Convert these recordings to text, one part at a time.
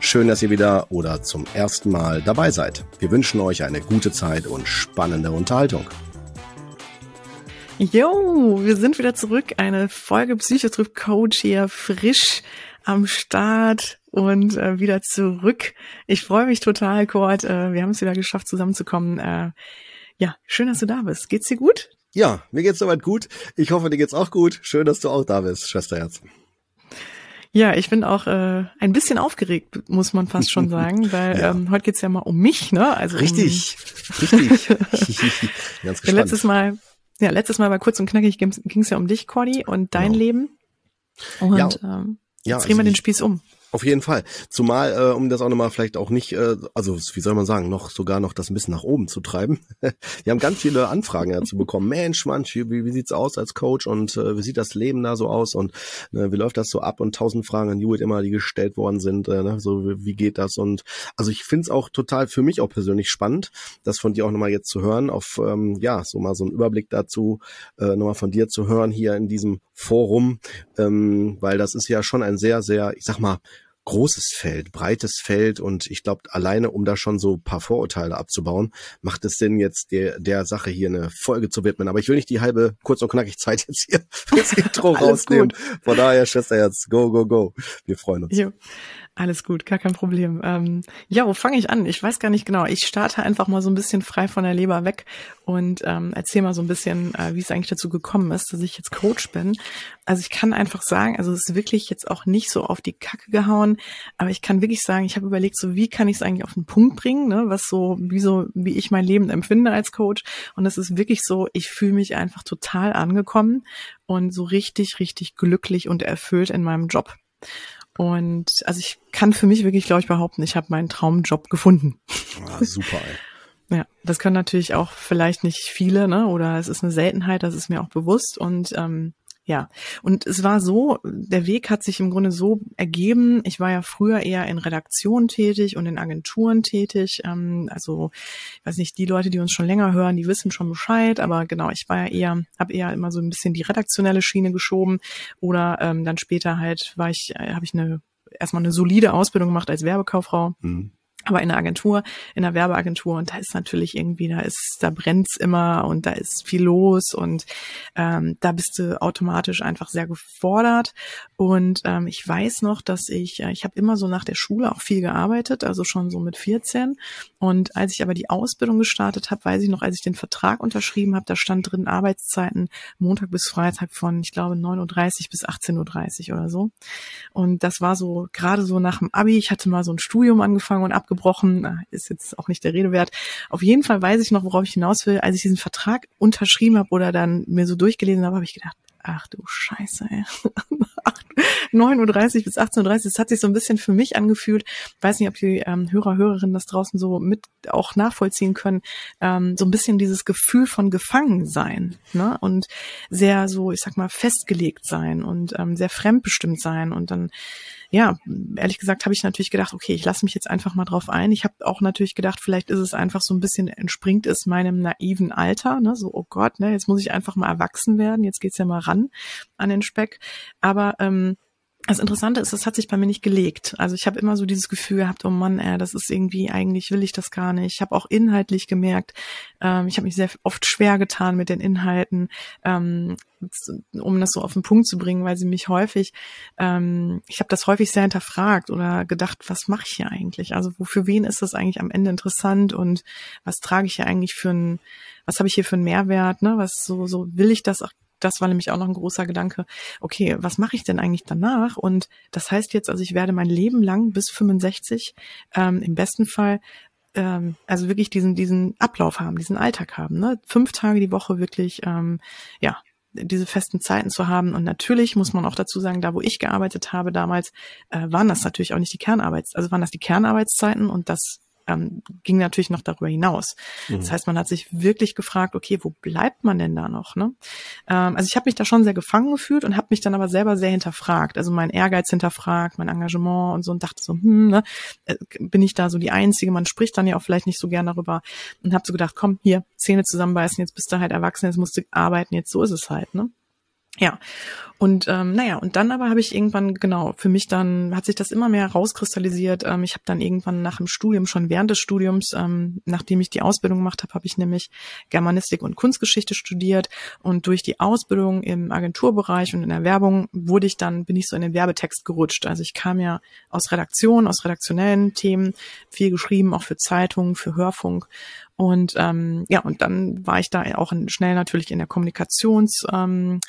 Schön, dass ihr wieder oder zum ersten Mal dabei seid. Wir wünschen euch eine gute Zeit und spannende Unterhaltung. Jo, wir sind wieder zurück. Eine Folge Psychotriff Coach hier frisch am Start und äh, wieder zurück. Ich freue mich total, Kurt. Äh, wir haben es wieder geschafft, zusammenzukommen. Äh, ja, schön, dass du da bist. Geht's dir gut? Ja, mir geht's soweit gut. Ich hoffe, dir geht's auch gut. Schön, dass du auch da bist, Schwesterherz. Ja, ich bin auch äh, ein bisschen aufgeregt, muss man fast schon sagen, weil ja. ähm, heute geht's ja mal um mich, ne? Also richtig, um, richtig. Ganz gespannt. Letztes Mal, ja, letztes Mal bei kurz und knackig ging's ja um dich, Cordy, und dein genau. Leben. Und ja, ähm, ja, jetzt drehen wir also den Spieß um. Auf jeden Fall. Zumal, äh, um das auch nochmal vielleicht auch nicht, äh, also wie soll man sagen, noch sogar noch das ein bisschen nach oben zu treiben. Wir haben ganz viele Anfragen dazu bekommen. Mensch, Mensch, wie, wie sieht's aus als Coach und äh, wie sieht das Leben da so aus und äh, wie läuft das so ab und tausend Fragen an Hewitt immer, die gestellt worden sind. Äh, ne? So wie, wie geht das und also ich finde es auch total für mich auch persönlich spannend, das von dir auch nochmal jetzt zu hören, auf ähm, ja so mal so einen Überblick dazu äh, nochmal von dir zu hören hier in diesem Forum, ähm, weil das ist ja schon ein sehr sehr, ich sag mal großes Feld, breites Feld und ich glaube, alleine um da schon so paar Vorurteile abzubauen, macht es Sinn, jetzt der, der Sache hier eine Folge zu widmen. Aber ich will nicht die halbe kurz und knackig Zeit jetzt hier fürs Intro rausnehmen. Gut. Von daher, Schwester, jetzt go, go, go. Wir freuen uns. Jo. Alles gut, gar kein Problem. Ähm, ja, wo fange ich an? Ich weiß gar nicht genau. Ich starte einfach mal so ein bisschen frei von der Leber weg und ähm, erzähle mal so ein bisschen, äh, wie es eigentlich dazu gekommen ist, dass ich jetzt Coach bin. Also ich kann einfach sagen, also es ist wirklich jetzt auch nicht so auf die Kacke gehauen, aber ich kann wirklich sagen, ich habe überlegt, so wie kann ich es eigentlich auf den Punkt bringen, ne? was so, wie so, wie ich mein Leben empfinde als Coach. Und es ist wirklich so, ich fühle mich einfach total angekommen und so richtig, richtig glücklich und erfüllt in meinem Job. Und also ich kann für mich wirklich, glaube ich, behaupten, ich habe meinen Traumjob gefunden. Ah, super, ey. ja, das können natürlich auch vielleicht nicht viele, ne? Oder es ist eine Seltenheit, das ist mir auch bewusst. Und ähm, ja, und es war so, der Weg hat sich im Grunde so ergeben. Ich war ja früher eher in Redaktionen tätig und in Agenturen tätig. Ähm, also, ich weiß nicht, die Leute, die uns schon länger hören, die wissen schon Bescheid. Aber genau, ich war ja eher, habe eher immer so ein bisschen die redaktionelle Schiene geschoben. Oder ähm, dann später halt war ich, äh, habe ich eine erstmal eine solide Ausbildung gemacht als Werbekauffrau. Mhm aber in der Agentur, in der Werbeagentur und da ist natürlich irgendwie, da ist, da brennt's immer und da ist viel los und ähm, da bist du automatisch einfach sehr gefordert. Und ähm, ich weiß noch, dass ich, äh, ich habe immer so nach der Schule auch viel gearbeitet, also schon so mit 14. Und als ich aber die Ausbildung gestartet habe, weiß ich noch, als ich den Vertrag unterschrieben habe, da stand drin Arbeitszeiten Montag bis Freitag von, ich glaube, 9.30 Uhr bis 18.30 Uhr oder so. Und das war so gerade so nach dem Abi. Ich hatte mal so ein Studium angefangen und abgebrochen abgebrochen, ist jetzt auch nicht der Rede wert. Auf jeden Fall weiß ich noch, worauf ich hinaus will. Als ich diesen Vertrag unterschrieben habe oder dann mir so durchgelesen habe, habe ich gedacht, ach du Scheiße, ey. 9.30 Uhr bis 18.30 Uhr, das hat sich so ein bisschen für mich angefühlt. Weiß nicht, ob die ähm, Hörer, Hörerinnen das draußen so mit auch nachvollziehen können. Ähm, so ein bisschen dieses Gefühl von Gefangensein ne? und sehr so, ich sag mal, festgelegt sein und ähm, sehr fremdbestimmt sein und dann ja, ehrlich gesagt habe ich natürlich gedacht, okay, ich lasse mich jetzt einfach mal drauf ein. Ich habe auch natürlich gedacht, vielleicht ist es einfach so ein bisschen, entspringt es meinem naiven Alter, ne? so, oh Gott, ne, jetzt muss ich einfach mal erwachsen werden, jetzt geht's ja mal ran an den Speck. Aber ähm, das Interessante ist, das hat sich bei mir nicht gelegt. Also ich habe immer so dieses Gefühl gehabt, oh Mann, ey, das ist irgendwie, eigentlich will ich das gar nicht. Ich habe auch inhaltlich gemerkt, ähm, ich habe mich sehr oft schwer getan mit den Inhalten, ähm, um das so auf den Punkt zu bringen, weil sie mich häufig, ähm, ich habe das häufig sehr hinterfragt oder gedacht, was mache ich hier eigentlich? Also wofür wen ist das eigentlich am Ende interessant und was trage ich hier eigentlich für ein, was habe ich hier für einen Mehrwert? Ne? Was so, so will ich das auch das war nämlich auch noch ein großer Gedanke, okay, was mache ich denn eigentlich danach? Und das heißt jetzt, also ich werde mein Leben lang bis 65 ähm, im besten Fall ähm, also wirklich diesen diesen Ablauf haben, diesen Alltag haben, ne? Fünf Tage die Woche wirklich, ähm, ja, diese festen Zeiten zu haben. Und natürlich muss man auch dazu sagen, da wo ich gearbeitet habe damals, äh, waren das natürlich auch nicht die Kernarbeits, also waren das die Kernarbeitszeiten und das ähm, ging natürlich noch darüber hinaus. Mhm. Das heißt, man hat sich wirklich gefragt, okay, wo bleibt man denn da noch? Ne? Ähm, also ich habe mich da schon sehr gefangen gefühlt und habe mich dann aber selber sehr hinterfragt, also mein Ehrgeiz hinterfragt, mein Engagement und so und dachte so, hm, ne, äh, bin ich da so die Einzige? Man spricht dann ja auch vielleicht nicht so gern darüber und habe so gedacht, komm, hier, Zähne zusammenbeißen, jetzt bist du halt erwachsen, jetzt musst du arbeiten, jetzt so ist es halt. Ne? Ja, und ähm, naja, und dann aber habe ich irgendwann, genau, für mich dann hat sich das immer mehr rauskristallisiert. Ähm, ich habe dann irgendwann nach dem Studium, schon während des Studiums, ähm, nachdem ich die Ausbildung gemacht habe, habe ich nämlich Germanistik und Kunstgeschichte studiert. Und durch die Ausbildung im Agenturbereich und in der Werbung wurde ich dann, bin ich so in den Werbetext gerutscht. Also ich kam ja aus Redaktion, aus redaktionellen Themen, viel geschrieben, auch für Zeitungen, für Hörfunk. Und ähm, ja, und dann war ich da auch schnell natürlich in der Kommunikations ähm,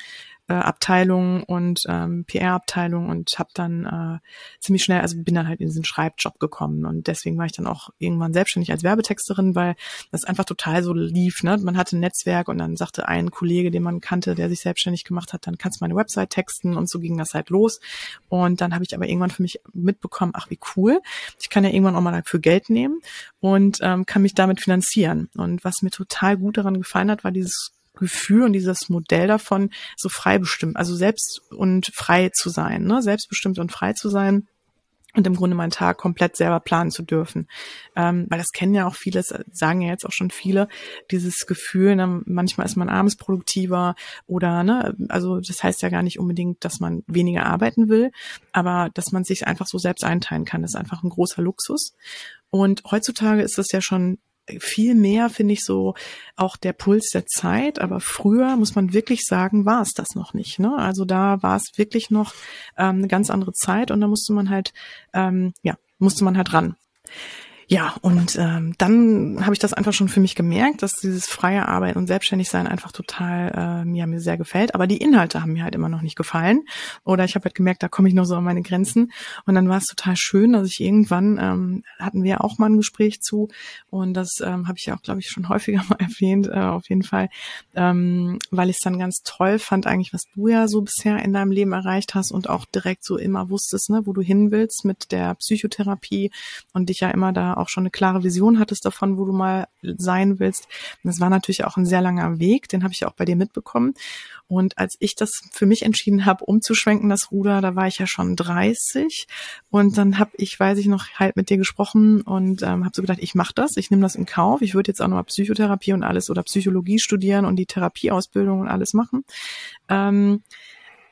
äh, Abteilung und ähm, PR-Abteilung und habe dann äh, ziemlich schnell, also bin dann halt in diesen Schreibjob gekommen und deswegen war ich dann auch irgendwann selbstständig als Werbetexterin, weil das einfach total so lief. Ne? Man hatte ein Netzwerk und dann sagte ein Kollege, den man kannte, der sich selbstständig gemacht hat, dann kannst du meine Website texten und so ging das halt los. Und dann habe ich aber irgendwann für mich mitbekommen, ach wie cool, ich kann ja irgendwann auch mal dafür Geld nehmen und ähm, kann mich damit finanzieren. Und was mir total gut daran gefallen hat, war dieses Gefühl und dieses Modell davon, so frei bestimmt, also selbst und frei zu sein, ne? selbstbestimmt und frei zu sein und im Grunde meinen Tag komplett selber planen zu dürfen. Ähm, weil das kennen ja auch viele, sagen ja jetzt auch schon viele, dieses Gefühl, ne, manchmal ist man abends produktiver oder, ne, also das heißt ja gar nicht unbedingt, dass man weniger arbeiten will, aber dass man sich einfach so selbst einteilen kann, ist einfach ein großer Luxus. Und heutzutage ist das ja schon viel mehr, finde ich, so auch der Puls der Zeit. Aber früher, muss man wirklich sagen, war es das noch nicht. Ne? Also da war es wirklich noch ähm, eine ganz andere Zeit und da musste man halt, ähm, ja, musste man halt ran. Ja, und ähm, dann habe ich das einfach schon für mich gemerkt, dass dieses freie Arbeit und Selbstständigsein einfach total äh, mir, mir sehr gefällt. Aber die Inhalte haben mir halt immer noch nicht gefallen. Oder ich habe halt gemerkt, da komme ich noch so an meine Grenzen. Und dann war es total schön, dass ich irgendwann, ähm, hatten wir auch mal ein Gespräch zu. Und das ähm, habe ich ja auch, glaube ich, schon häufiger mal erwähnt, äh, auf jeden Fall. Ähm, weil ich es dann ganz toll fand, eigentlich, was du ja so bisher in deinem Leben erreicht hast und auch direkt so immer wusstest, ne, wo du hin willst mit der Psychotherapie und dich ja immer da auch schon eine klare Vision hattest davon, wo du mal sein willst. Und das war natürlich auch ein sehr langer Weg, den habe ich auch bei dir mitbekommen. Und als ich das für mich entschieden habe, umzuschwenken, das Ruder, da war ich ja schon 30. Und dann habe ich, weiß ich noch, halt mit dir gesprochen und ähm, habe so gedacht, ich mache das, ich nehme das in Kauf. Ich würde jetzt auch nochmal Psychotherapie und alles oder Psychologie studieren und die Therapieausbildung und alles machen. Ähm,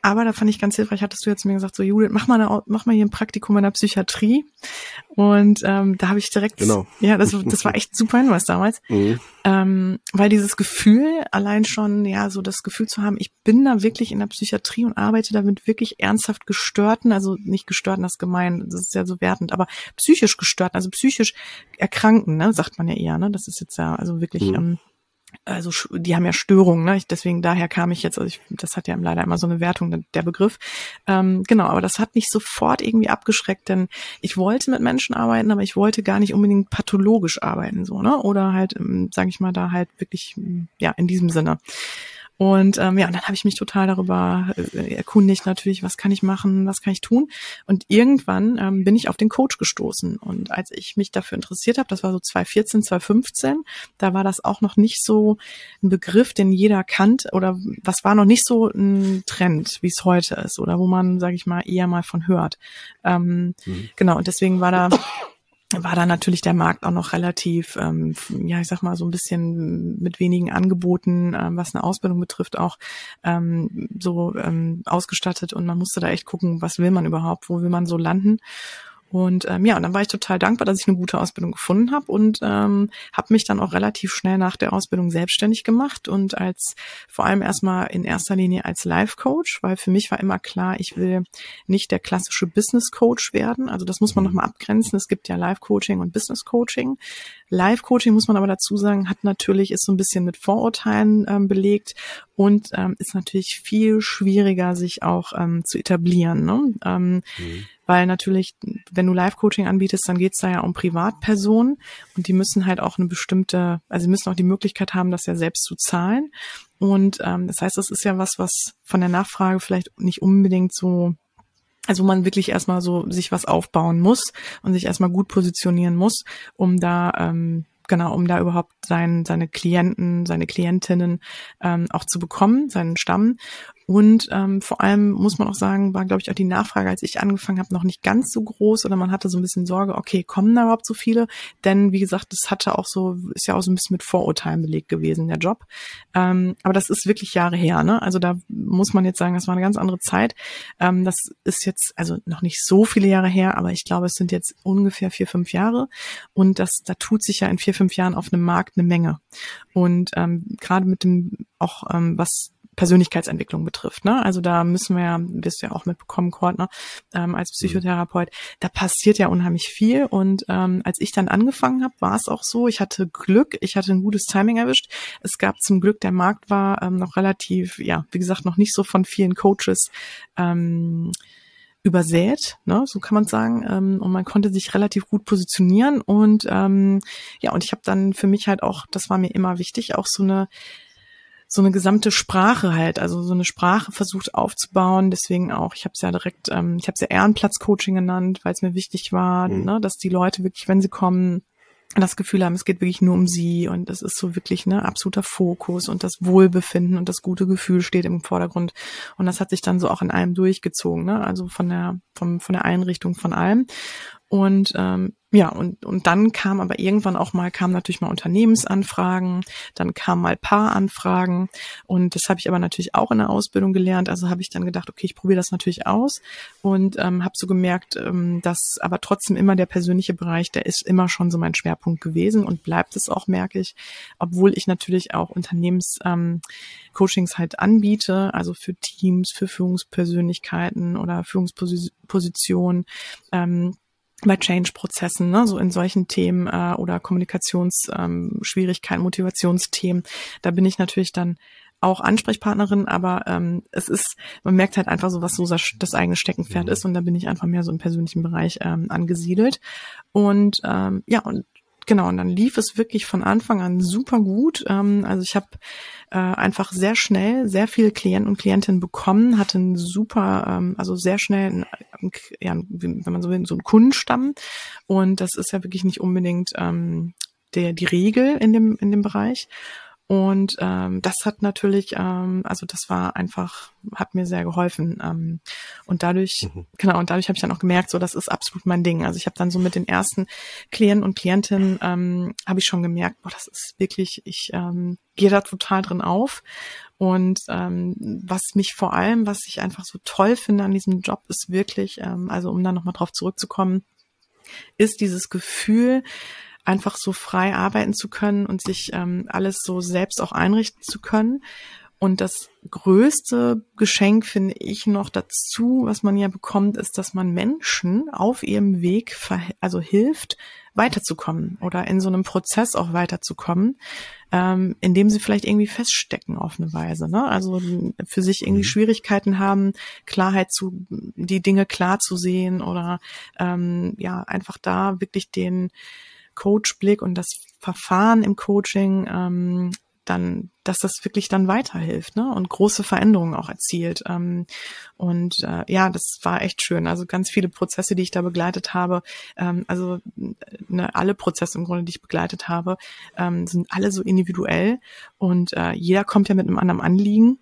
aber da fand ich ganz hilfreich, hattest du jetzt mir gesagt, so Judith, mach mal, eine, mach mal hier ein Praktikum in der Psychiatrie. Und ähm, da habe ich direkt, genau. ja, das, das war echt super Hinweis damals. Mhm. Ähm, weil dieses Gefühl, allein schon, ja, so das Gefühl zu haben, ich bin da wirklich in der Psychiatrie und arbeite da mit wirklich ernsthaft gestörten, also nicht gestörten, das gemein, das ist ja so wertend, aber psychisch gestörten, also psychisch erkranken, ne, sagt man ja eher, ne? Das ist jetzt ja also wirklich mhm. ähm, also die haben ja Störungen, ne? deswegen daher kam ich jetzt, also ich, das hat ja leider immer so eine Wertung, der Begriff. Ähm, genau, aber das hat mich sofort irgendwie abgeschreckt, denn ich wollte mit Menschen arbeiten, aber ich wollte gar nicht unbedingt pathologisch arbeiten, so, ne? Oder halt, ähm, sage ich mal, da halt wirklich, ja, in diesem Sinne. Und ähm, ja, und dann habe ich mich total darüber äh, erkundigt natürlich, was kann ich machen, was kann ich tun. Und irgendwann ähm, bin ich auf den Coach gestoßen. Und als ich mich dafür interessiert habe, das war so 2014, 2015, da war das auch noch nicht so ein Begriff, den jeder kannt oder was war noch nicht so ein Trend, wie es heute ist oder wo man, sage ich mal, eher mal von hört. Ähm, mhm. Genau, und deswegen war da war da natürlich der Markt auch noch relativ, ähm, ja, ich sag mal so ein bisschen mit wenigen Angeboten, ähm, was eine Ausbildung betrifft, auch ähm, so ähm, ausgestattet und man musste da echt gucken, was will man überhaupt, wo will man so landen. Und ähm, ja, und dann war ich total dankbar, dass ich eine gute Ausbildung gefunden habe und ähm, habe mich dann auch relativ schnell nach der Ausbildung selbstständig gemacht und als vor allem erstmal in erster Linie als Life Coach, weil für mich war immer klar, ich will nicht der klassische Business Coach werden. Also das muss man mhm. nochmal abgrenzen. Es gibt ja Life Coaching und Business Coaching. Life Coaching muss man aber dazu sagen, hat natürlich ist so ein bisschen mit Vorurteilen ähm, belegt und ähm, ist natürlich viel schwieriger, sich auch ähm, zu etablieren. Ne? Ähm, mhm weil natürlich, wenn du Live-Coaching anbietest, dann geht's da ja um Privatpersonen und die müssen halt auch eine bestimmte, also sie müssen auch die Möglichkeit haben, das ja selbst zu zahlen. Und ähm, das heißt, das ist ja was, was von der Nachfrage vielleicht nicht unbedingt so also man wirklich erstmal so sich was aufbauen muss und sich erstmal gut positionieren muss, um da ähm, genau, um da überhaupt sein, seine Klienten, seine Klientinnen ähm, auch zu bekommen, seinen Stamm. Und ähm, vor allem muss man auch sagen, war, glaube ich, auch die Nachfrage, als ich angefangen habe, noch nicht ganz so groß oder man hatte so ein bisschen Sorge, okay, kommen da überhaupt so viele? Denn wie gesagt, das hatte auch so, ist ja auch so ein bisschen mit Vorurteilen belegt gewesen, der Job. Ähm, aber das ist wirklich Jahre her, ne? Also da muss man jetzt sagen, das war eine ganz andere Zeit. Ähm, das ist jetzt, also noch nicht so viele Jahre her, aber ich glaube, es sind jetzt ungefähr vier, fünf Jahre. Und das, da tut sich ja in vier, fünf Jahren auf einem Markt eine Menge. Und ähm, gerade mit dem auch, ähm, was Persönlichkeitsentwicklung betrifft. Ne? Also da müssen wir ja, wirst du ja auch mitbekommen, Kortner, ähm, als mhm. Psychotherapeut, da passiert ja unheimlich viel. Und ähm, als ich dann angefangen habe, war es auch so, ich hatte Glück, ich hatte ein gutes Timing erwischt. Es gab zum Glück, der Markt war ähm, noch relativ, ja, wie gesagt, noch nicht so von vielen Coaches ähm, übersät, ne, so kann man sagen, ähm, und man konnte sich relativ gut positionieren und ähm, ja, und ich habe dann für mich halt auch, das war mir immer wichtig, auch so eine so eine gesamte Sprache halt, also so eine Sprache versucht aufzubauen. Deswegen auch, ich habe es ja direkt, ähm, ich habe es ja Ehrenplatz-Coaching genannt, weil es mir wichtig war, mhm. ne, dass die Leute wirklich, wenn sie kommen, das Gefühl haben, es geht wirklich nur um sie und es ist so wirklich ne absoluter Fokus und das Wohlbefinden und das gute Gefühl steht im Vordergrund und das hat sich dann so auch in allem durchgezogen, ne? Also von der vom, von der Einrichtung von allem und ähm, ja, und, und dann kam aber irgendwann auch mal, kam natürlich mal Unternehmensanfragen, dann kam mal Paaranfragen und das habe ich aber natürlich auch in der Ausbildung gelernt. Also habe ich dann gedacht, okay, ich probiere das natürlich aus und ähm, habe so gemerkt, ähm, dass aber trotzdem immer der persönliche Bereich, der ist immer schon so mein Schwerpunkt gewesen und bleibt es auch, merke ich, obwohl ich natürlich auch Unternehmens ähm, halt anbiete, also für Teams, für Führungspersönlichkeiten oder Führungspositionen. Ähm, bei Change-Prozessen, ne, so in solchen Themen äh, oder Kommunikationsschwierigkeiten, ähm, Motivationsthemen, da bin ich natürlich dann auch Ansprechpartnerin, aber ähm, es ist, man merkt halt einfach so, was so das eigene Steckenpferd mhm. ist und da bin ich einfach mehr so im persönlichen Bereich ähm, angesiedelt. Und ähm, ja, und Genau, und dann lief es wirklich von Anfang an super gut. Ähm, also ich habe äh, einfach sehr schnell sehr viele Klienten und Klientinnen bekommen, hatte einen super, ähm, also sehr schnell, einen, ja, wenn man so will, so einen Kundenstamm. Und das ist ja wirklich nicht unbedingt ähm, der, die Regel in dem, in dem Bereich. Und ähm, das hat natürlich, ähm, also das war einfach, hat mir sehr geholfen. Ähm, und dadurch, mhm. genau, und dadurch habe ich dann auch gemerkt, so das ist absolut mein Ding. Also ich habe dann so mit den ersten Klienten und Klientinnen ähm, habe ich schon gemerkt, boah, das ist wirklich, ich ähm, gehe da total drin auf. Und ähm, was mich vor allem, was ich einfach so toll finde an diesem Job, ist wirklich, ähm, also um da nochmal drauf zurückzukommen, ist dieses Gefühl, einfach so frei arbeiten zu können und sich ähm, alles so selbst auch einrichten zu können. Und das größte Geschenk finde ich noch dazu, was man ja bekommt, ist, dass man Menschen auf ihrem Weg also hilft, weiterzukommen oder in so einem Prozess auch weiterzukommen, ähm, indem sie vielleicht irgendwie feststecken auf eine Weise. Ne? Also für sich irgendwie mhm. Schwierigkeiten haben, Klarheit zu, die Dinge klar zu sehen oder ähm, ja, einfach da wirklich den Coachblick und das Verfahren im Coaching ähm, dann, dass das wirklich dann weiterhilft, ne? Und große Veränderungen auch erzielt. Ähm, und äh, ja, das war echt schön. Also ganz viele Prozesse, die ich da begleitet habe, ähm, also ne, alle Prozesse im Grunde, die ich begleitet habe, ähm, sind alle so individuell und äh, jeder kommt ja mit einem anderen Anliegen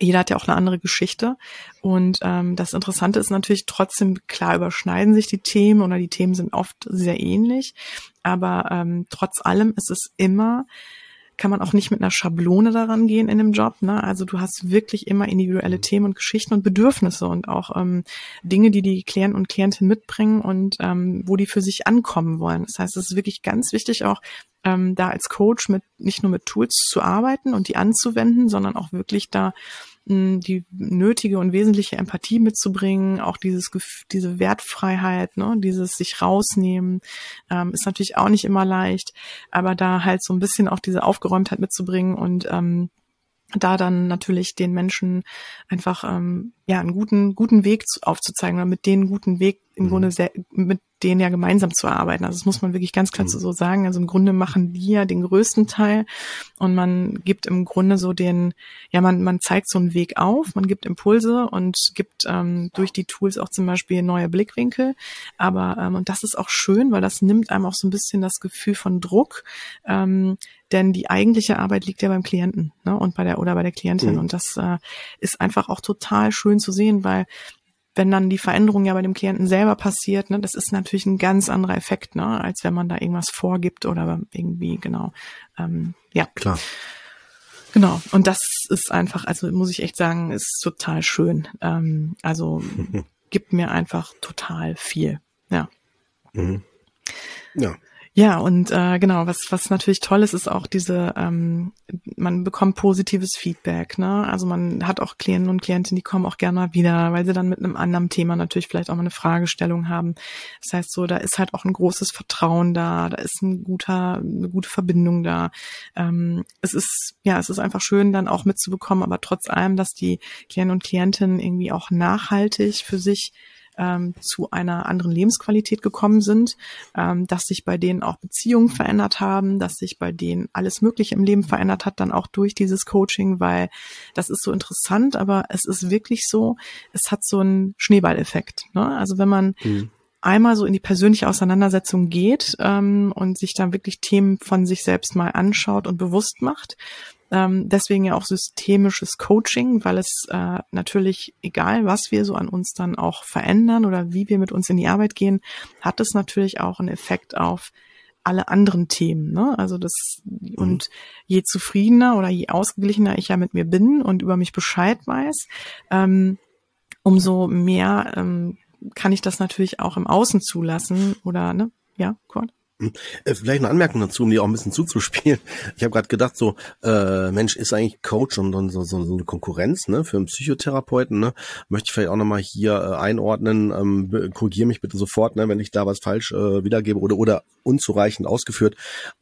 jeder hat ja auch eine andere Geschichte. Und ähm, das Interessante ist natürlich trotzdem, klar überschneiden sich die Themen oder die Themen sind oft sehr ähnlich. Aber ähm, trotz allem ist es immer, kann man auch nicht mit einer Schablone daran gehen in dem Job. Ne? Also du hast wirklich immer individuelle mhm. Themen und Geschichten und Bedürfnisse und auch ähm, Dinge, die die Klienten und Klientinnen mitbringen und ähm, wo die für sich ankommen wollen. Das heißt, es ist wirklich ganz wichtig auch ähm, da als Coach mit nicht nur mit Tools zu arbeiten und die anzuwenden, sondern auch wirklich da die nötige und wesentliche Empathie mitzubringen, auch dieses diese Wertfreiheit, ne, dieses sich rausnehmen, ähm, ist natürlich auch nicht immer leicht, aber da halt so ein bisschen auch diese Aufgeräumtheit mitzubringen und ähm, da dann natürlich den Menschen einfach ähm, ja einen guten guten Weg aufzuzeigen oder mit denen guten Weg im mhm. Grunde sehr, mit denen ja gemeinsam zu erarbeiten. Also das muss man wirklich ganz klar mhm. so sagen. Also im Grunde machen die ja den größten Teil und man gibt im Grunde so den, ja man man zeigt so einen Weg auf, man gibt Impulse und gibt ähm, durch die Tools auch zum Beispiel neue Blickwinkel. Aber ähm, und das ist auch schön, weil das nimmt einem auch so ein bisschen das Gefühl von Druck. Ähm, denn die eigentliche Arbeit liegt ja beim Klienten ne, und bei der oder bei der Klientin mhm. und das äh, ist einfach auch total schön zu sehen, weil wenn dann die Veränderung ja bei dem Klienten selber passiert, ne, das ist natürlich ein ganz anderer Effekt, ne, als wenn man da irgendwas vorgibt oder irgendwie genau, ähm, ja klar. Genau, und das ist einfach, also muss ich echt sagen, ist total schön. Ähm, also gibt mir einfach total viel. Ja. Mhm. Ja. Ja, und äh, genau, was, was natürlich toll ist, ist auch diese, ähm, man bekommt positives Feedback, ne? Also man hat auch Klienten und Klientinnen, die kommen auch gerne mal wieder, weil sie dann mit einem anderen Thema natürlich vielleicht auch mal eine Fragestellung haben. Das heißt so, da ist halt auch ein großes Vertrauen da, da ist ein guter, eine gute Verbindung da. Ähm, es ist, ja, es ist einfach schön, dann auch mitzubekommen, aber trotz allem, dass die Klienten und Klientinnen irgendwie auch nachhaltig für sich ähm, zu einer anderen Lebensqualität gekommen sind, ähm, dass sich bei denen auch Beziehungen verändert haben, dass sich bei denen alles Mögliche im Leben verändert hat, dann auch durch dieses Coaching, weil das ist so interessant, aber es ist wirklich so, es hat so einen Schneeballeffekt. Ne? Also wenn man mhm einmal so in die persönliche Auseinandersetzung geht ähm, und sich dann wirklich Themen von sich selbst mal anschaut und bewusst macht, ähm, deswegen ja auch systemisches Coaching, weil es äh, natürlich, egal was wir so an uns dann auch verändern oder wie wir mit uns in die Arbeit gehen, hat es natürlich auch einen Effekt auf alle anderen Themen. Ne? Also das mhm. und je zufriedener oder je ausgeglichener ich ja mit mir bin und über mich Bescheid weiß, ähm, umso mehr ähm, kann ich das natürlich auch im Außen zulassen oder ne? Ja, Kurt? Äh, vielleicht eine Anmerkung dazu, um dir auch ein bisschen zuzuspielen. Ich habe gerade gedacht, so äh, Mensch, ist eigentlich Coach und, und so, so, so eine Konkurrenz ne, für einen Psychotherapeuten. Ne? Möchte ich vielleicht auch nochmal hier äh, einordnen. Ähm, Korrigiere mich bitte sofort, ne, wenn ich da was falsch äh, wiedergebe oder, oder unzureichend ausgeführt.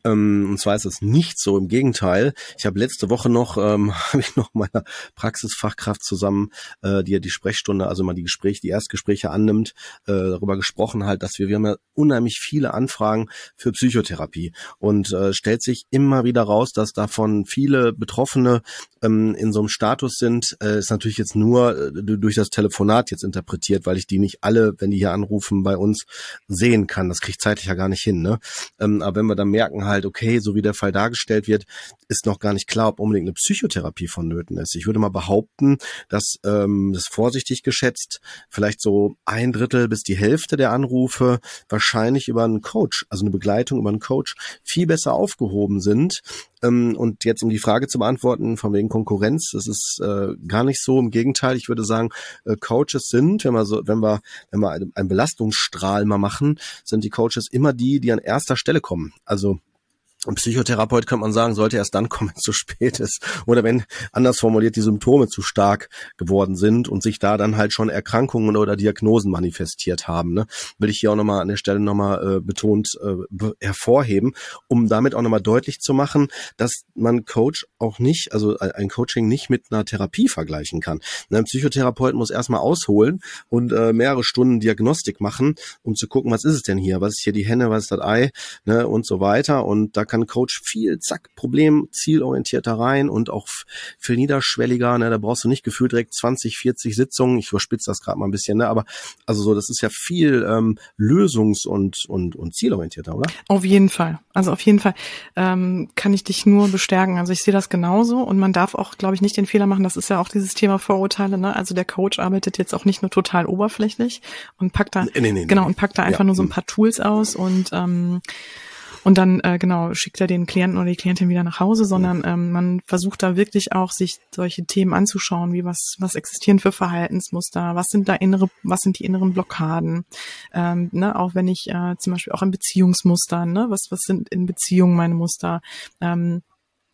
Ähm, und zwar ist es nicht so, im Gegenteil. Ich habe letzte Woche noch, ähm, habe ich noch meiner Praxisfachkraft zusammen, äh, die ja die Sprechstunde, also mal die Gespräche, die Erstgespräche annimmt, äh, darüber gesprochen halt, dass wir, wir haben ja unheimlich viele Anfragen für Psychotherapie und äh, stellt sich immer wieder raus, dass davon viele Betroffene ähm, in so einem Status sind, äh, ist natürlich jetzt nur äh, durch das Telefonat jetzt interpretiert, weil ich die nicht alle, wenn die hier anrufen, bei uns sehen kann. Das kriegt zeitlich ja gar nicht hin. Ne? Ähm, aber wenn wir dann merken halt, okay, so wie der Fall dargestellt wird, ist noch gar nicht klar, ob unbedingt eine Psychotherapie vonnöten ist. Ich würde mal behaupten, dass ähm, das vorsichtig geschätzt vielleicht so ein Drittel bis die Hälfte der Anrufe wahrscheinlich über einen Coach, also eine Begleitung über einen Coach, viel besser aufgehoben sind. Ähm, und jetzt um die Frage zu beantworten, von wegen Konkurrenz, das ist äh, gar nicht so. Im Gegenteil, ich würde sagen, äh, Coaches sind, wenn wir so, wenn wir, wenn wir einen Belastungsstrahl mal machen, sind die Coaches immer die, die an erster Stelle kommen. Also ein Psychotherapeut könnte man sagen, sollte erst dann kommen, wenn es zu spät ist. Oder wenn, anders formuliert, die Symptome zu stark geworden sind und sich da dann halt schon Erkrankungen oder Diagnosen manifestiert haben. Ne? Will ich hier auch nochmal an der Stelle nochmal äh, betont äh, hervorheben, um damit auch nochmal deutlich zu machen, dass man Coach auch nicht, also ein Coaching nicht mit einer Therapie vergleichen kann. Ne, ein Psychotherapeut muss erstmal ausholen und äh, mehrere Stunden Diagnostik machen, um zu gucken, was ist es denn hier? Was ist hier die Henne, was ist das Ei? Ne? Und so weiter. Und da kann Coach viel, zack, Problem, zielorientierter rein und auch viel niederschwelliger. Ne? Da brauchst du nicht gefühlt direkt 20, 40 Sitzungen. Ich überspitze das gerade mal ein bisschen, ne? aber also so, das ist ja viel ähm, lösungs- und, und, und zielorientierter, oder? Auf jeden Fall. Also auf jeden Fall ähm, kann ich dich nur bestärken. Also ich sehe das genauso und man darf auch, glaube ich, nicht den Fehler machen. Das ist ja auch dieses Thema Vorurteile. Ne? Also der Coach arbeitet jetzt auch nicht nur total oberflächlich und packt da nee, nee, nee, genau und packt da einfach ja. nur so ein paar Tools aus und ähm, und dann äh, genau schickt er den Klienten oder die Klientin wieder nach Hause, sondern ähm, man versucht da wirklich auch sich solche Themen anzuschauen, wie was was existieren für Verhaltensmuster, was sind da innere, was sind die inneren Blockaden, ähm, ne, auch wenn ich äh, zum Beispiel auch in Beziehungsmustern, ne, was was sind in Beziehungen meine Muster, ähm,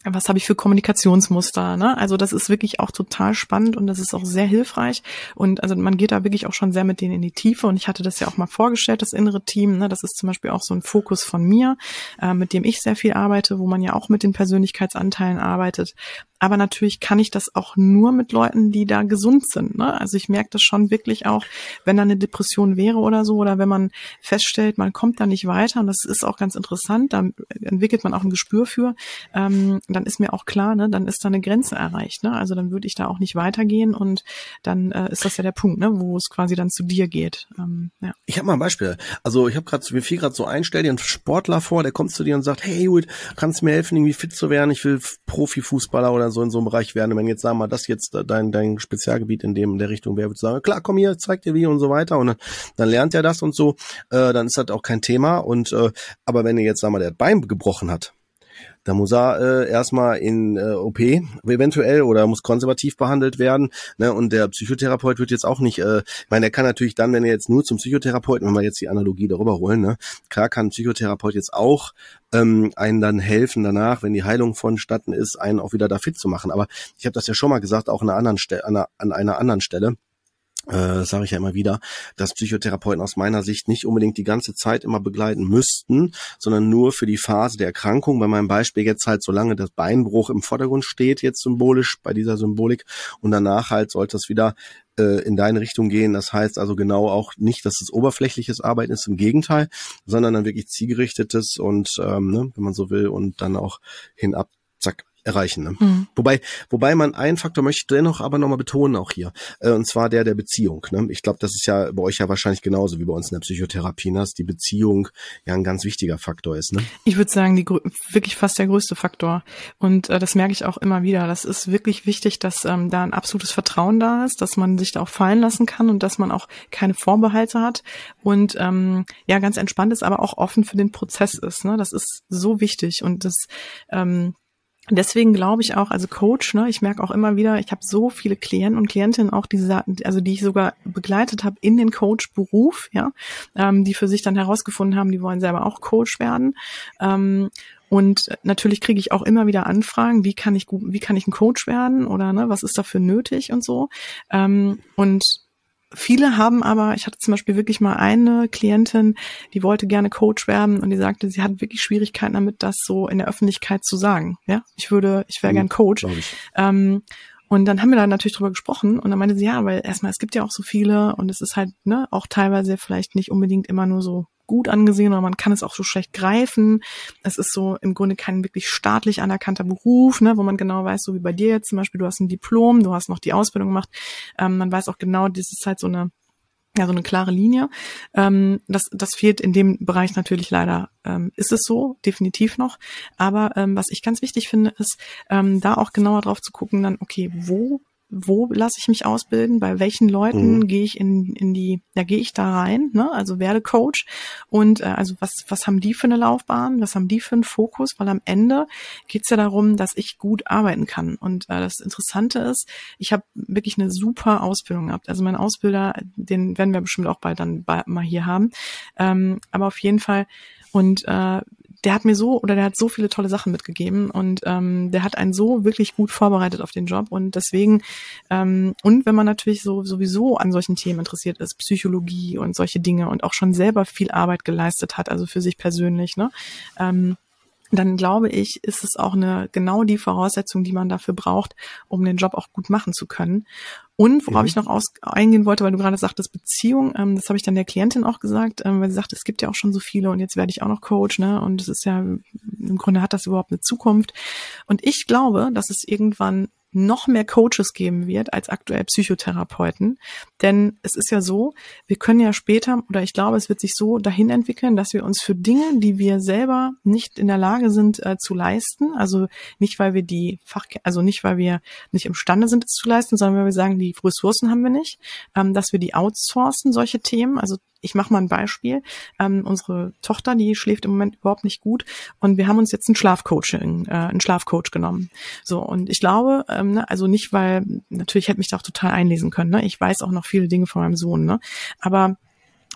was habe ich für Kommunikationsmuster, ne? Also das ist wirklich auch total spannend und das ist auch sehr hilfreich und also man geht da wirklich auch schon sehr mit denen in die Tiefe und ich hatte das ja auch mal vorgestellt, das innere Team, ne? Das ist zum Beispiel auch so ein Fokus von mir, äh, mit dem ich sehr viel arbeite, wo man ja auch mit den Persönlichkeitsanteilen arbeitet aber natürlich kann ich das auch nur mit Leuten, die da gesund sind. Ne? Also ich merke das schon wirklich auch, wenn da eine Depression wäre oder so, oder wenn man feststellt, man kommt da nicht weiter, und das ist auch ganz interessant, da entwickelt man auch ein Gespür für, ähm, dann ist mir auch klar, ne, dann ist da eine Grenze erreicht. Ne? Also dann würde ich da auch nicht weitergehen und dann äh, ist das ja der Punkt, ne, wo es quasi dann zu dir geht. Ähm, ja. Ich habe mal ein Beispiel. Also ich habe gerade, mir fiel gerade so ein, stell dir einen Sportler vor, der kommt zu dir und sagt, hey Jud, kannst du mir helfen, irgendwie fit zu werden? Ich will Profifußballer oder so in so einem Bereich werden. Wenn jetzt sagen wir, das jetzt dein, dein Spezialgebiet in dem in der Richtung wäre, würde sagen, klar, komm hier, zeig dir wie und so weiter. Und dann, dann lernt er das und so, äh, dann ist das auch kein Thema. Und äh, aber wenn er jetzt, sagen wir, der Bein gebrochen hat, da muss er äh, erstmal in äh, OP eventuell oder muss konservativ behandelt werden. Ne? Und der Psychotherapeut wird jetzt auch nicht, äh, ich meine, er kann natürlich dann, wenn er jetzt nur zum Psychotherapeuten, wenn wir jetzt die Analogie darüber holen, ne, klar kann ein Psychotherapeut jetzt auch ähm, einen dann helfen danach, wenn die Heilung vonstatten ist, einen auch wieder da fit zu machen. Aber ich habe das ja schon mal gesagt, auch an einer anderen Stelle, an einer, an einer anderen Stelle äh, sage ich ja immer wieder, dass Psychotherapeuten aus meiner Sicht nicht unbedingt die ganze Zeit immer begleiten müssten, sondern nur für die Phase der Erkrankung. Bei meinem Beispiel jetzt halt, solange das Beinbruch im Vordergrund steht, jetzt symbolisch bei dieser Symbolik und danach halt sollte es wieder äh, in deine Richtung gehen. Das heißt also genau auch nicht, dass es oberflächliches Arbeiten ist, im Gegenteil, sondern dann wirklich zielgerichtetes und, ähm, ne, wenn man so will, und dann auch hinab, zack, erreichen. Ne? Mhm. Wobei, wobei man einen Faktor möchte dennoch aber nochmal betonen auch hier, äh, und zwar der der Beziehung. Ne? Ich glaube, das ist ja bei euch ja wahrscheinlich genauso wie bei uns in der Psychotherapie, ne? dass die Beziehung ja ein ganz wichtiger Faktor ist. Ne? Ich würde sagen, die wirklich fast der größte Faktor. Und äh, das merke ich auch immer wieder. Das ist wirklich wichtig, dass ähm, da ein absolutes Vertrauen da ist, dass man sich da auch fallen lassen kann und dass man auch keine Vorbehalte hat und ähm, ja ganz entspannt ist, aber auch offen für den Prozess ist. Ne? Das ist so wichtig und das ähm, Deswegen glaube ich auch, also Coach, ne, ich merke auch immer wieder, ich habe so viele Klienten und Klientinnen auch, die also die ich sogar begleitet habe in den Coach-Beruf, ja, ähm, die für sich dann herausgefunden haben, die wollen selber auch Coach werden. Ähm, und natürlich kriege ich auch immer wieder Anfragen, wie kann ich wie kann ich ein Coach werden oder ne, was ist dafür nötig und so. Ähm, und Viele haben aber, ich hatte zum Beispiel wirklich mal eine Klientin, die wollte gerne Coach werden und die sagte, sie hat wirklich Schwierigkeiten damit, das so in der Öffentlichkeit zu sagen. Ja, ich würde, ich wäre mhm, gern Coach. Ähm, und dann haben wir da natürlich drüber gesprochen und dann meinte sie, ja, weil erstmal, es gibt ja auch so viele und es ist halt, ne, auch teilweise vielleicht nicht unbedingt immer nur so gut angesehen oder man kann es auch so schlecht greifen. Es ist so im Grunde kein wirklich staatlich anerkannter Beruf, ne, wo man genau weiß, so wie bei dir jetzt zum Beispiel, du hast ein Diplom, du hast noch die Ausbildung gemacht. Ähm, man weiß auch genau, das ist halt so eine ja, so eine klare Linie. Ähm, das, das fehlt in dem Bereich natürlich leider, ähm, ist es so, definitiv noch. Aber ähm, was ich ganz wichtig finde, ist, ähm, da auch genauer drauf zu gucken, dann, okay, wo wo lasse ich mich ausbilden, bei welchen Leuten mhm. gehe ich in, in die, da gehe ich da rein, ne? also werde Coach. Und äh, also was, was haben die für eine Laufbahn, was haben die für einen Fokus, weil am Ende geht's ja darum, dass ich gut arbeiten kann. Und äh, das Interessante ist, ich habe wirklich eine super Ausbildung gehabt, also mein Ausbilder, den werden wir bestimmt auch bald dann bald mal hier haben, ähm, aber auf jeden Fall und äh, der hat mir so oder der hat so viele tolle Sachen mitgegeben und ähm, der hat einen so wirklich gut vorbereitet auf den Job und deswegen ähm, und wenn man natürlich so sowieso an solchen Themen interessiert ist, Psychologie und solche Dinge und auch schon selber viel Arbeit geleistet hat, also für sich persönlich, ne, ähm, dann glaube ich, ist es auch eine genau die Voraussetzung, die man dafür braucht, um den Job auch gut machen zu können. Und worauf mhm. ich noch aus, eingehen wollte, weil du gerade sagtest Beziehung, ähm, das habe ich dann der Klientin auch gesagt, ähm, weil sie sagt, es gibt ja auch schon so viele und jetzt werde ich auch noch Coach, ne? Und es ist ja im Grunde hat das überhaupt eine Zukunft. Und ich glaube, dass es irgendwann noch mehr Coaches geben wird als aktuell Psychotherapeuten. Denn es ist ja so, wir können ja später, oder ich glaube, es wird sich so dahin entwickeln, dass wir uns für Dinge, die wir selber nicht in der Lage sind äh, zu leisten, also nicht, weil wir die Fach, also nicht, weil wir nicht imstande sind, es zu leisten, sondern weil wir sagen, die Ressourcen haben wir nicht, ähm, dass wir die outsourcen, solche Themen, also ich mache mal ein Beispiel. Ähm, unsere Tochter, die schläft im Moment überhaupt nicht gut und wir haben uns jetzt einen Schlafcoaching, äh, einen Schlafcoach genommen. So und ich glaube, ähm, ne, also nicht, weil natürlich hätte mich da auch total einlesen können. Ne? Ich weiß auch noch viele Dinge von meinem Sohn, ne? Aber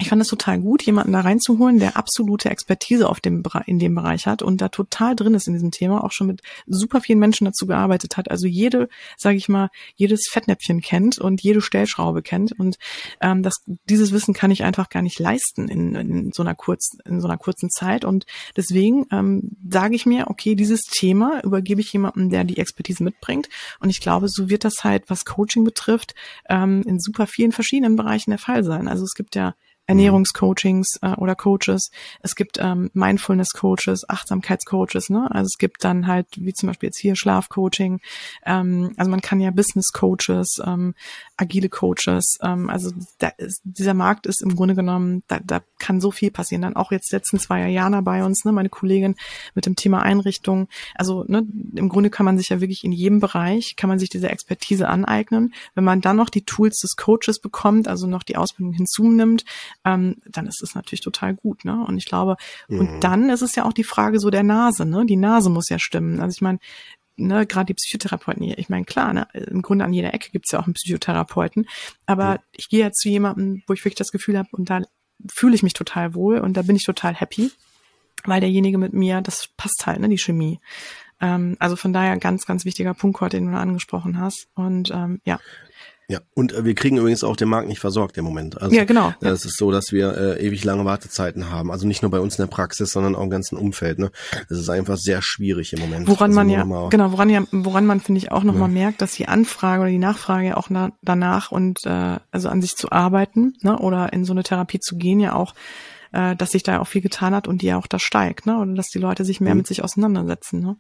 ich fand es total gut, jemanden da reinzuholen, der absolute Expertise auf dem, in dem Bereich hat und da total drin ist in diesem Thema, auch schon mit super vielen Menschen dazu gearbeitet hat. Also jede, sage ich mal, jedes Fettnäpfchen kennt und jede Stellschraube kennt. Und ähm, das, dieses Wissen kann ich einfach gar nicht leisten in, in so einer kurzen, in so einer kurzen Zeit. Und deswegen ähm, sage ich mir, okay, dieses Thema übergebe ich jemandem, der die Expertise mitbringt. Und ich glaube, so wird das halt, was Coaching betrifft, ähm, in super vielen verschiedenen Bereichen der Fall sein. Also es gibt ja Ernährungscoachings äh, oder Coaches. Es gibt ähm, Mindfulness-Coaches, Achtsamkeitscoaches. Ne? Also es gibt dann halt, wie zum Beispiel jetzt hier Schlafcoaching. Ähm, also man kann ja Business-Coaches, ähm, agile Coaches. Ähm, also da ist, dieser Markt ist im Grunde genommen, da, da kann so viel passieren. Dann auch jetzt letzten zwei Jana bei uns, ne, meine Kollegin mit dem Thema Einrichtung. Also ne, im Grunde kann man sich ja wirklich in jedem Bereich, kann man sich diese Expertise aneignen. Wenn man dann noch die Tools des Coaches bekommt, also noch die Ausbildung hinzunimmt, ähm, dann ist es natürlich total gut. Ne? Und ich glaube, mhm. und dann ist es ja auch die Frage so der Nase. Ne? Die Nase muss ja stimmen. Also ich meine, ne, gerade die Psychotherapeuten hier, ich meine, klar, ne, im Grunde an jeder Ecke gibt's ja auch einen Psychotherapeuten, aber mhm. ich gehe ja zu jemandem, wo ich wirklich das Gefühl habe, und da fühle ich mich total wohl und da bin ich total happy, weil derjenige mit mir, das passt halt, ne, die Chemie. Ähm, also von daher ganz, ganz wichtiger Punkt den du angesprochen hast. Und ähm, ja. Ja, und äh, wir kriegen übrigens auch den Markt nicht versorgt im Moment. Also, ja, genau. Äh, es ist so, dass wir äh, ewig lange Wartezeiten haben. Also nicht nur bei uns in der Praxis, sondern auch im ganzen Umfeld. Ne? Es ist einfach sehr schwierig im Moment. Woran also man ja, genau, woran ja, woran man finde ich auch nochmal ja. merkt, dass die Anfrage oder die Nachfrage auch na, danach und äh, also an sich zu arbeiten, ne, oder in so eine Therapie zu gehen, ja auch äh, dass sich da auch viel getan hat und die ja auch da steigt, ne? Oder dass die Leute sich mehr mhm. mit sich auseinandersetzen, ne?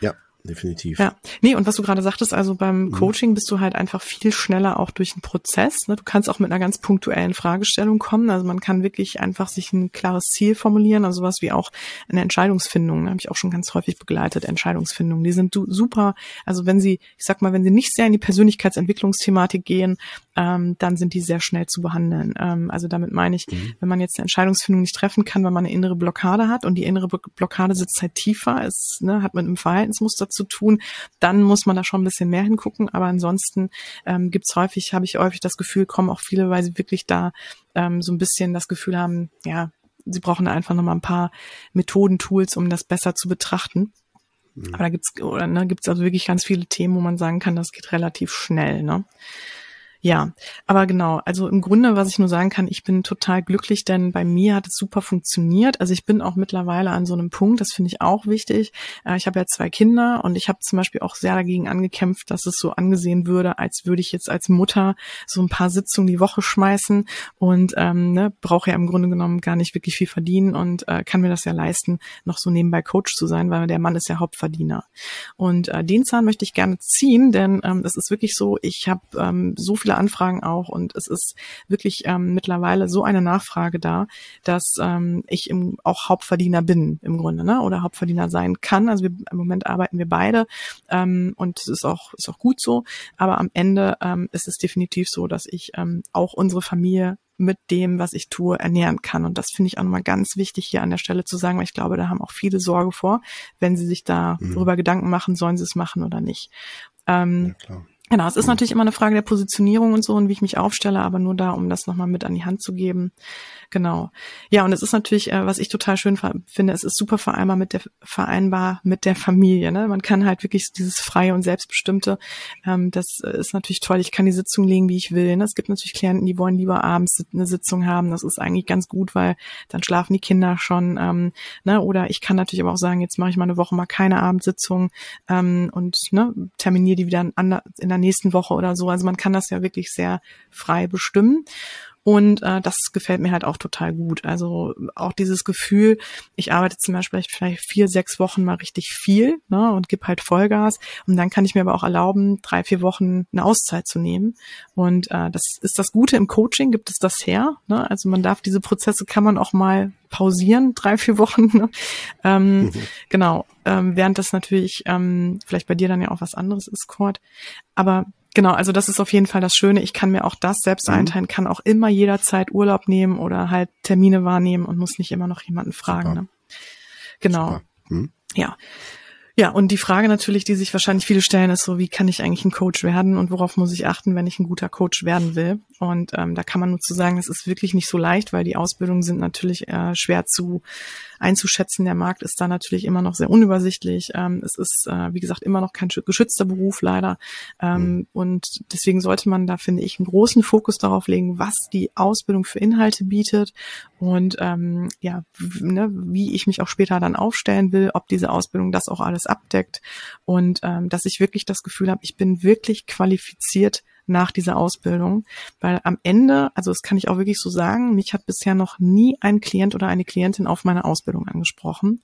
Ja, definitiv. Ja, nee, und was du gerade sagtest, also beim mhm. Coaching bist du halt einfach viel schneller auch durch den Prozess. Ne? Du kannst auch mit einer ganz punktuellen Fragestellung kommen. Also man kann wirklich einfach sich ein klares Ziel formulieren, also sowas wie auch eine Entscheidungsfindung, ne? habe ich auch schon ganz häufig begleitet, Entscheidungsfindung. Die sind super, also wenn sie, ich sag mal, wenn sie nicht sehr in die Persönlichkeitsentwicklungsthematik gehen, ähm, dann sind die sehr schnell zu behandeln. Ähm, also damit meine ich, mhm. wenn man jetzt eine Entscheidungsfindung nicht treffen kann, weil man eine innere Blockade hat und die innere Blockade sitzt halt tiefer, ist, ne, hat man im Verhaltensmuster zu tun, dann muss man da schon ein bisschen mehr hingucken. Aber ansonsten ähm, gibt häufig, habe ich häufig das Gefühl, kommen auch viele, weil sie wirklich da ähm, so ein bisschen das Gefühl haben, ja, sie brauchen da einfach nochmal ein paar Methoden, Tools, um das besser zu betrachten. Mhm. Aber da gibt's oder ne, gibt's also wirklich ganz viele Themen, wo man sagen kann, das geht relativ schnell. Ne? Ja, aber genau, also im Grunde, was ich nur sagen kann, ich bin total glücklich, denn bei mir hat es super funktioniert. Also ich bin auch mittlerweile an so einem Punkt, das finde ich auch wichtig. Äh, ich habe ja zwei Kinder und ich habe zum Beispiel auch sehr dagegen angekämpft, dass es so angesehen würde, als würde ich jetzt als Mutter so ein paar Sitzungen die Woche schmeißen und ähm, ne, brauche ja im Grunde genommen gar nicht wirklich viel verdienen und äh, kann mir das ja leisten, noch so nebenbei Coach zu sein, weil der Mann ist ja Hauptverdiener. Und äh, den Zahn möchte ich gerne ziehen, denn ähm, es ist wirklich so, ich habe ähm, so viele viele Anfragen auch und es ist wirklich ähm, mittlerweile so eine Nachfrage da, dass ähm, ich im, auch Hauptverdiener bin im Grunde, ne? Oder Hauptverdiener sein kann. Also wir, im Moment arbeiten wir beide ähm, und es ist auch ist auch gut so. Aber am Ende ähm, ist es definitiv so, dass ich ähm, auch unsere Familie mit dem, was ich tue, ernähren kann. Und das finde ich auch nochmal ganz wichtig hier an der Stelle zu sagen, weil ich glaube, da haben auch viele Sorge vor, wenn sie sich da mhm. darüber Gedanken machen, sollen sie es machen oder nicht. Ähm, ja, Genau, es ist natürlich immer eine Frage der Positionierung und so und wie ich mich aufstelle, aber nur da, um das nochmal mit an die Hand zu geben. Genau. Ja, und es ist natürlich, äh, was ich total schön finde, es ist super vereinbar mit der vereinbar mit der Familie. Ne? Man kann halt wirklich dieses freie und selbstbestimmte, ähm, das ist natürlich toll. Ich kann die Sitzung legen, wie ich will. Ne? Es gibt natürlich Klienten, die wollen lieber abends eine Sitzung haben. Das ist eigentlich ganz gut, weil dann schlafen die Kinder schon. Ähm, ne? Oder ich kann natürlich aber auch sagen, jetzt mache ich mal eine Woche mal keine Abendsitzung ähm, und ne, terminiere die wieder in der nächsten Woche oder so. Also man kann das ja wirklich sehr frei bestimmen. Und äh, das gefällt mir halt auch total gut. Also auch dieses Gefühl, ich arbeite zum Beispiel vielleicht vier, sechs Wochen mal richtig viel ne, und gebe halt Vollgas. Und dann kann ich mir aber auch erlauben, drei, vier Wochen eine Auszeit zu nehmen. Und äh, das ist das Gute im Coaching, gibt es das her. Ne? Also man darf diese Prozesse, kann man auch mal pausieren, drei, vier Wochen. Ne? Ähm, mhm. Genau, ähm, während das natürlich ähm, vielleicht bei dir dann ja auch was anderes ist, Cord. Aber Genau, also das ist auf jeden Fall das Schöne. Ich kann mir auch das selbst mhm. einteilen, kann auch immer jederzeit Urlaub nehmen oder halt Termine wahrnehmen und muss nicht immer noch jemanden fragen. Ne? Genau. Mhm. Ja. Ja, und die Frage natürlich, die sich wahrscheinlich viele stellen, ist so, wie kann ich eigentlich ein Coach werden und worauf muss ich achten, wenn ich ein guter Coach werden will? Und ähm, da kann man nur zu sagen, es ist wirklich nicht so leicht, weil die Ausbildungen sind natürlich äh, schwer zu einzuschätzen. Der Markt ist da natürlich immer noch sehr unübersichtlich. Ähm, es ist, äh, wie gesagt, immer noch kein geschützter Beruf leider. Ähm, mhm. Und deswegen sollte man da, finde ich, einen großen Fokus darauf legen, was die Ausbildung für Inhalte bietet und ähm, ja, ne, wie ich mich auch später dann aufstellen will, ob diese Ausbildung das auch alles abdeckt und ähm, dass ich wirklich das Gefühl habe, ich bin wirklich qualifiziert nach dieser Ausbildung. Weil am Ende, also das kann ich auch wirklich so sagen, mich hat bisher noch nie ein Klient oder eine Klientin auf meine Ausbildung angesprochen.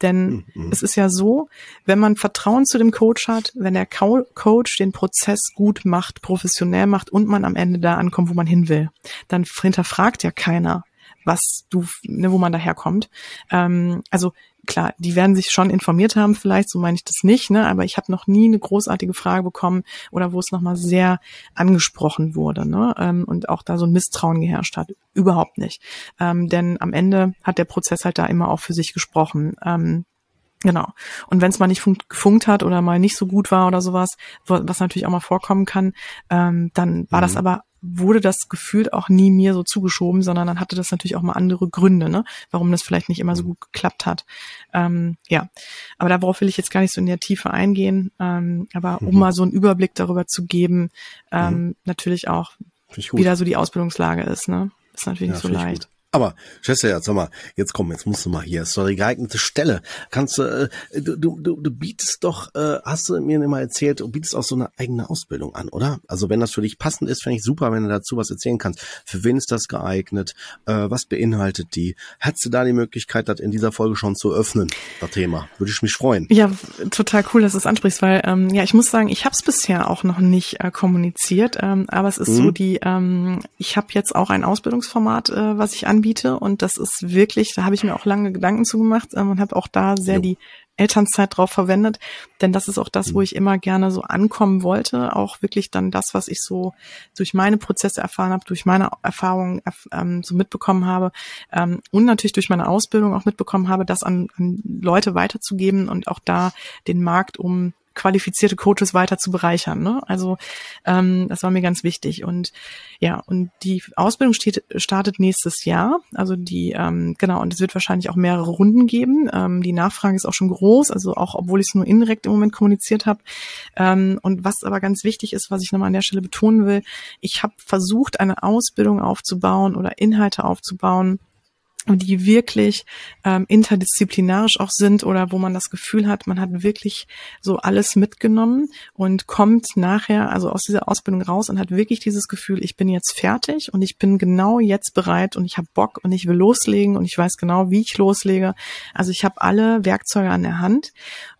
Denn mhm. es ist ja so, wenn man Vertrauen zu dem Coach hat, wenn der Coach den Prozess gut macht, professionell macht und man am Ende da ankommt, wo man hin will, dann hinterfragt ja keiner, was du, ne, wo man daherkommt. Ähm, also klar, die werden sich schon informiert haben, vielleicht, so meine ich das nicht, ne? aber ich habe noch nie eine großartige Frage bekommen oder wo es nochmal sehr angesprochen wurde ne? Ähm, und auch da so ein Misstrauen geherrscht hat. Überhaupt nicht. Ähm, denn am Ende hat der Prozess halt da immer auch für sich gesprochen. Ähm, Genau. Und wenn es mal nicht gefunkt hat oder mal nicht so gut war oder sowas, was natürlich auch mal vorkommen kann, ähm, dann war mhm. das aber wurde das gefühlt auch nie mir so zugeschoben, sondern dann hatte das natürlich auch mal andere Gründe, ne, warum das vielleicht nicht immer so mhm. gut geklappt hat. Ähm, ja, aber darauf will ich jetzt gar nicht so in der Tiefe eingehen. Ähm, aber um mhm. mal so einen Überblick darüber zu geben, ähm, mhm. natürlich auch, wie da so die Ausbildungslage ist, ne, ist natürlich ja, nicht so leicht. Gut. Aber, Schwester, jetzt sag mal, jetzt komm, jetzt musst du mal hier, ist doch die geeignete Stelle. Kannst du, äh, du, du, du, du bietest doch, äh, hast du mir immer erzählt, du bietest auch so eine eigene Ausbildung an, oder? Also wenn das für dich passend ist, fände ich super, wenn du dazu was erzählen kannst. Für wen ist das geeignet? Äh, was beinhaltet die? Hättest du da die Möglichkeit, das in dieser Folge schon zu öffnen, das Thema? Würde ich mich freuen. Ja, total cool, dass du es ansprichst, weil, ähm, ja, ich muss sagen, ich habe es bisher auch noch nicht äh, kommuniziert, ähm, aber es ist mhm. so die, ähm, ich habe jetzt auch ein Ausbildungsformat, äh, was ich an anbiete. Und das ist wirklich, da habe ich mir auch lange Gedanken zu gemacht ähm, und habe auch da sehr jo. die Elternzeit drauf verwendet. Denn das ist auch das, wo mhm. ich immer gerne so ankommen wollte. Auch wirklich dann das, was ich so durch meine Prozesse erfahren habe, durch meine Erfahrungen ähm, so mitbekommen habe ähm, und natürlich durch meine Ausbildung auch mitbekommen habe, das an, an Leute weiterzugeben und auch da den Markt um qualifizierte Coaches weiter zu bereichern. Ne? Also ähm, das war mir ganz wichtig. Und ja, und die Ausbildung steht, startet nächstes Jahr. Also die, ähm, genau, und es wird wahrscheinlich auch mehrere Runden geben. Ähm, die Nachfrage ist auch schon groß, also auch obwohl ich es nur indirekt im Moment kommuniziert habe. Ähm, und was aber ganz wichtig ist, was ich nochmal an der Stelle betonen will, ich habe versucht, eine Ausbildung aufzubauen oder Inhalte aufzubauen, die wirklich ähm, interdisziplinarisch auch sind oder wo man das Gefühl hat, man hat wirklich so alles mitgenommen und kommt nachher also aus dieser Ausbildung raus und hat wirklich dieses Gefühl, ich bin jetzt fertig und ich bin genau jetzt bereit und ich habe Bock und ich will loslegen und ich weiß genau, wie ich loslege. Also ich habe alle Werkzeuge an der Hand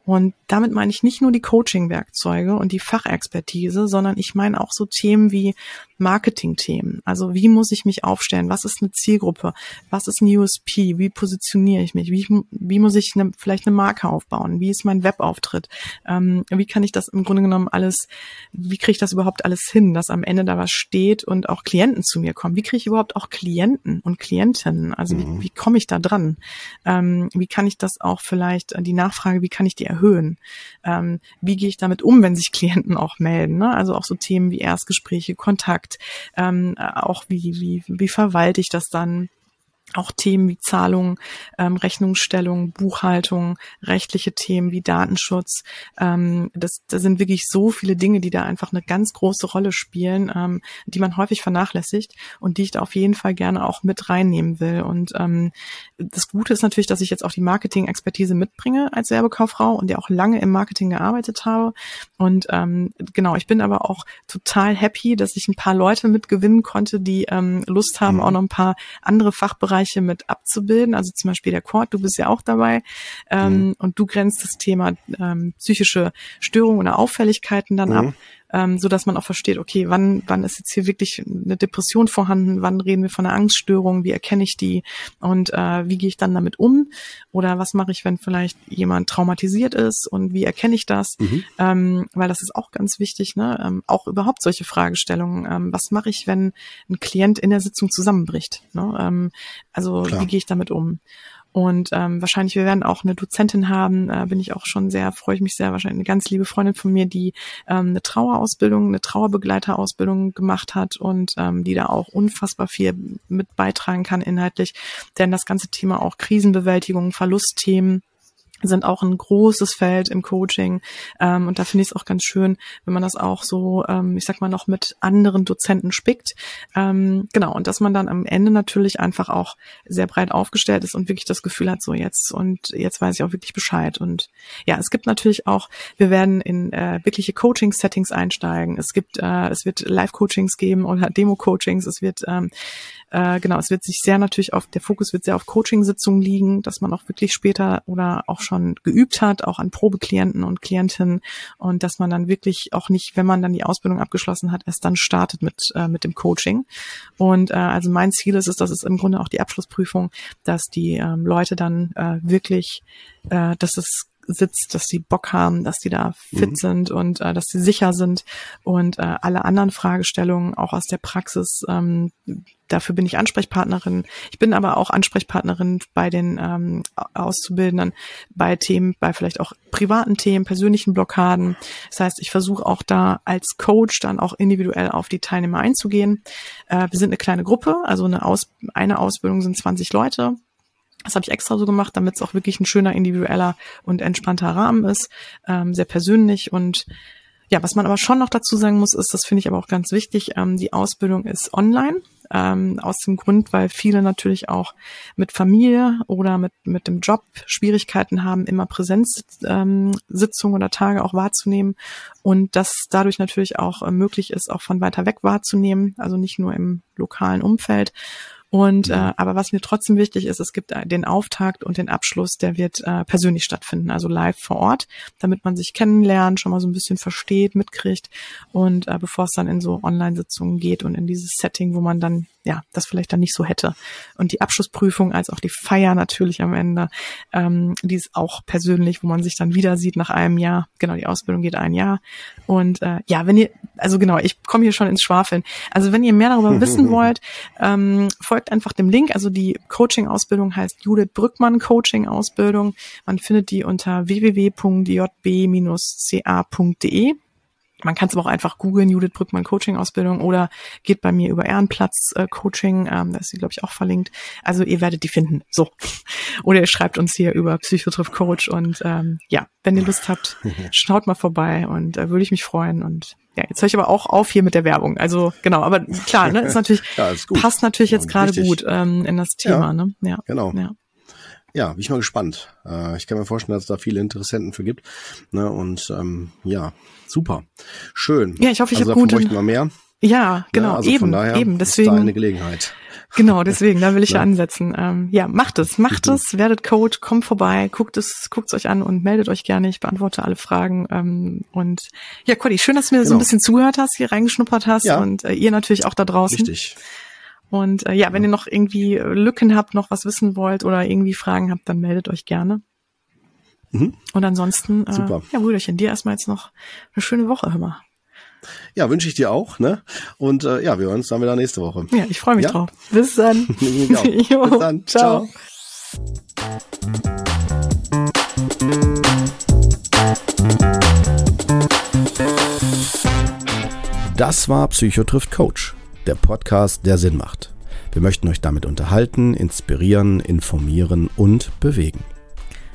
und damit meine ich nicht nur die Coaching-Werkzeuge und die Fachexpertise, sondern ich meine auch so Themen wie Marketing-Themen. Also wie muss ich mich aufstellen? Was ist eine Zielgruppe? Was ist ein USP? Wie positioniere ich mich? Wie, wie muss ich eine, vielleicht eine Marke aufbauen? Wie ist mein Webauftritt? Ähm, wie kann ich das im Grunde genommen alles, wie kriege ich das überhaupt alles hin, dass am Ende da was steht und auch Klienten zu mir kommen? Wie kriege ich überhaupt auch Klienten und Klientinnen? Also mhm. wie, wie komme ich da dran? Ähm, wie kann ich das auch vielleicht, die Nachfrage, wie kann ich die erhöhen? Erhöhen? Ähm, wie gehe ich damit um, wenn sich Klienten auch melden? Ne? Also auch so Themen wie Erstgespräche, Kontakt, ähm, auch wie, wie, wie verwalte ich das dann? Auch Themen wie Zahlung, ähm, Rechnungsstellung, Buchhaltung, rechtliche Themen wie Datenschutz. Ähm, das, das sind wirklich so viele Dinge, die da einfach eine ganz große Rolle spielen, ähm, die man häufig vernachlässigt und die ich da auf jeden Fall gerne auch mit reinnehmen will. Und ähm, das Gute ist natürlich, dass ich jetzt auch die Marketing-Expertise mitbringe als Werbekauffrau und ja auch lange im Marketing gearbeitet habe. Und ähm, genau, ich bin aber auch total happy, dass ich ein paar Leute mitgewinnen konnte, die ähm, Lust haben, mhm. auch noch ein paar andere Fachbereiche Bereiche mit abzubilden. Also zum Beispiel der Court, du bist ja auch dabei ähm, mhm. und du grenzt das Thema ähm, psychische Störungen oder Auffälligkeiten dann mhm. ab ähm, so dass man auch versteht, okay, wann, wann ist jetzt hier wirklich eine Depression vorhanden, wann reden wir von einer Angststörung, wie erkenne ich die und äh, wie gehe ich dann damit um oder was mache ich, wenn vielleicht jemand traumatisiert ist und wie erkenne ich das, mhm. ähm, weil das ist auch ganz wichtig, ne? ähm, auch überhaupt solche Fragestellungen, ähm, was mache ich, wenn ein Klient in der Sitzung zusammenbricht, ne? ähm, also Klar. wie gehe ich damit um? Und ähm, wahrscheinlich, wir werden auch eine Dozentin haben, äh, bin ich auch schon sehr, freue ich mich sehr, wahrscheinlich eine ganz liebe Freundin von mir, die ähm, eine Trauerausbildung, eine Trauerbegleiterausbildung gemacht hat und ähm, die da auch unfassbar viel mit beitragen kann inhaltlich. Denn das ganze Thema auch Krisenbewältigung, Verlustthemen, sind auch ein großes Feld im Coaching. Ähm, und da finde ich es auch ganz schön, wenn man das auch so, ähm, ich sag mal, noch mit anderen Dozenten spickt. Ähm, genau, und dass man dann am Ende natürlich einfach auch sehr breit aufgestellt ist und wirklich das Gefühl hat, so jetzt und jetzt weiß ich auch wirklich Bescheid. Und ja, es gibt natürlich auch, wir werden in äh, wirkliche Coaching-Settings einsteigen. Es gibt, äh, es wird Live-Coachings geben oder Demo-Coachings. Es wird ähm, äh, genau, es wird sich sehr natürlich auf, der Fokus wird sehr auf Coaching-Sitzungen liegen, dass man auch wirklich später oder auch schon geübt hat, auch an Probeklienten und Klientinnen und dass man dann wirklich auch nicht, wenn man dann die Ausbildung abgeschlossen hat, erst dann startet mit, äh, mit dem Coaching. Und äh, also mein Ziel ist es, das ist im Grunde auch die Abschlussprüfung, dass die ähm, Leute dann äh, wirklich, äh, dass es sitzt, dass sie Bock haben, dass die da fit mhm. sind und äh, dass sie sicher sind und äh, alle anderen Fragestellungen auch aus der Praxis. Ähm, dafür bin ich Ansprechpartnerin. Ich bin aber auch Ansprechpartnerin bei den ähm, Auszubildenden, bei Themen, bei vielleicht auch privaten Themen, persönlichen Blockaden. Das heißt, ich versuche auch da als Coach dann auch individuell auf die Teilnehmer einzugehen. Äh, wir sind eine kleine Gruppe, also eine, Aus eine Ausbildung sind 20 Leute. Das habe ich extra so gemacht, damit es auch wirklich ein schöner, individueller und entspannter Rahmen ist, ähm, sehr persönlich und ja, was man aber schon noch dazu sagen muss, ist, das finde ich aber auch ganz wichtig, ähm, die Ausbildung ist online. Ähm, aus dem Grund, weil viele natürlich auch mit Familie oder mit, mit dem Job Schwierigkeiten haben, immer Präsenzsitzungen ähm, oder Tage auch wahrzunehmen und das dadurch natürlich auch äh, möglich ist, auch von weiter weg wahrzunehmen, also nicht nur im lokalen Umfeld. Und äh, aber was mir trotzdem wichtig ist, es gibt den Auftakt und den Abschluss, der wird äh, persönlich stattfinden, also live vor Ort, damit man sich kennenlernt, schon mal so ein bisschen versteht, mitkriegt und äh, bevor es dann in so Online-Sitzungen geht und in dieses Setting, wo man dann ja, das vielleicht dann nicht so hätte. Und die Abschlussprüfung als auch die Feier natürlich am Ende, ähm, die ist auch persönlich, wo man sich dann wieder sieht nach einem Jahr. Genau, die Ausbildung geht ein Jahr. Und äh, ja, wenn ihr, also genau, ich komme hier schon ins Schwafeln. Also wenn ihr mehr darüber wissen wollt, ähm, folgt einfach dem Link. Also die Coaching-Ausbildung heißt Judith Brückmann Coaching-Ausbildung. Man findet die unter www.jb-ca.de. Man kann es aber auch einfach googeln, Judith Brückmann Coaching Ausbildung oder geht bei mir über Ehrenplatz äh, Coaching, ähm, da ist sie glaube ich auch verlinkt. Also ihr werdet die finden. So. Oder ihr schreibt uns hier über Psychotriff Coach und ähm, ja, wenn ihr Lust habt, schaut mal vorbei und äh, würde ich mich freuen und ja, jetzt höre ich aber auch auf hier mit der Werbung. Also genau, aber klar, ne, ist natürlich ja, ist passt natürlich jetzt gerade gut ähm, in das Thema, ja, ne? Ja. Genau. Ja ja, bin ich mal gespannt. Äh, ich kann mir vorstellen, dass es da viele Interessenten für gibt. Ne? Und ähm, ja, super. Schön. Ja, ich hoffe, ich also habe gut. Bräuchten wir mehr. Ja, genau, ja, also eben, eben. Deswegen ist da eine Gelegenheit. Genau, deswegen, da will ich ja ansetzen. Ähm, ja, macht es, macht mhm. es, werdet Coach, kommt vorbei, guckt es, guckt es euch an und meldet euch gerne. Ich beantworte alle Fragen. Ähm, und ja, Cody, schön, dass du mir genau. so ein genau. bisschen zugehört hast, hier reingeschnuppert hast ja. und äh, ihr natürlich auch da draußen. Richtig. Und äh, ja, wenn ihr noch irgendwie Lücken habt, noch was wissen wollt oder irgendwie Fragen habt, dann meldet euch gerne. Mhm. Und ansonsten, äh, Super. ja, Brüderchen, dir erstmal jetzt noch eine schöne Woche, hör mal. Ja, wünsche ich dir auch. Ne? Und äh, ja, wir hören uns dann wieder nächste Woche. Ja, ich freue mich ja? drauf. Bis dann. jo, bis dann. Ciao. Das war Psychotrift Coach, der Podcast, der Sinn macht. Wir möchten euch damit unterhalten, inspirieren, informieren und bewegen.